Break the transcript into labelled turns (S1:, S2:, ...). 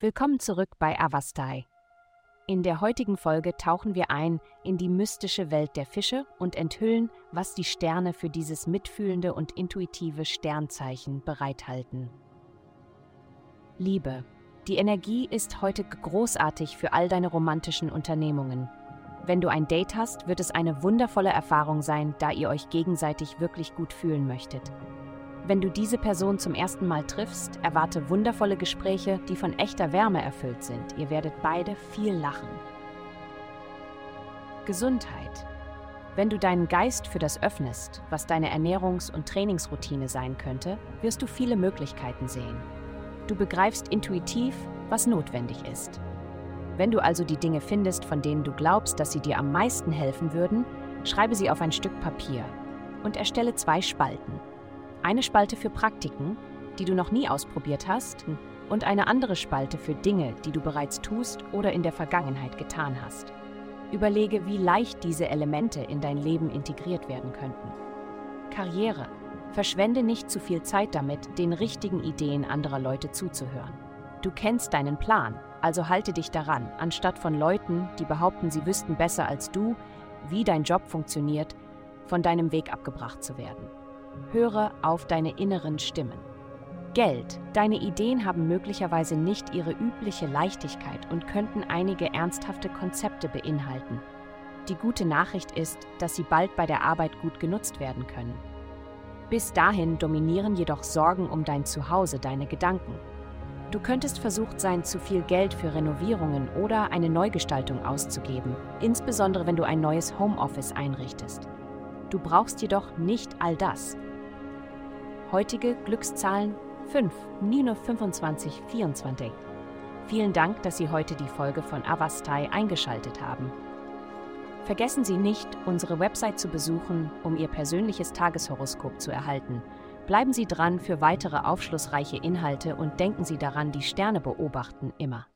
S1: Willkommen zurück bei Avastai. In der heutigen Folge tauchen wir ein in die mystische Welt der Fische und enthüllen, was die Sterne für dieses mitfühlende und intuitive Sternzeichen bereithalten. Liebe. Die Energie ist heute großartig für all deine romantischen Unternehmungen. Wenn du ein Date hast, wird es eine wundervolle Erfahrung sein, da ihr euch gegenseitig wirklich gut fühlen möchtet. Wenn du diese Person zum ersten Mal triffst, erwarte wundervolle Gespräche, die von echter Wärme erfüllt sind. Ihr werdet beide viel lachen. Gesundheit. Wenn du deinen Geist für das öffnest, was deine Ernährungs- und Trainingsroutine sein könnte, wirst du viele Möglichkeiten sehen. Du begreifst intuitiv, was notwendig ist. Wenn du also die Dinge findest, von denen du glaubst, dass sie dir am meisten helfen würden, schreibe sie auf ein Stück Papier und erstelle zwei Spalten. Eine Spalte für Praktiken, die du noch nie ausprobiert hast, und eine andere Spalte für Dinge, die du bereits tust oder in der Vergangenheit getan hast. Überlege, wie leicht diese Elemente in dein Leben integriert werden könnten. Karriere. Verschwende nicht zu viel Zeit damit, den richtigen Ideen anderer Leute zuzuhören. Du kennst deinen Plan, also halte dich daran, anstatt von Leuten, die behaupten, sie wüssten besser als du, wie dein Job funktioniert, von deinem Weg abgebracht zu werden. Höre auf deine inneren Stimmen. Geld. Deine Ideen haben möglicherweise nicht ihre übliche Leichtigkeit und könnten einige ernsthafte Konzepte beinhalten. Die gute Nachricht ist, dass sie bald bei der Arbeit gut genutzt werden können. Bis dahin dominieren jedoch Sorgen um dein Zuhause deine Gedanken. Du könntest versucht sein, zu viel Geld für Renovierungen oder eine Neugestaltung auszugeben, insbesondere wenn du ein neues Homeoffice einrichtest. Du brauchst jedoch nicht all das. Heutige Glückszahlen 5, Nino 25, 24. Vielen Dank, dass Sie heute die Folge von Avastai eingeschaltet haben. Vergessen Sie nicht, unsere Website zu besuchen, um Ihr persönliches Tageshoroskop zu erhalten. Bleiben Sie dran für weitere aufschlussreiche Inhalte und denken Sie daran, die Sterne beobachten immer.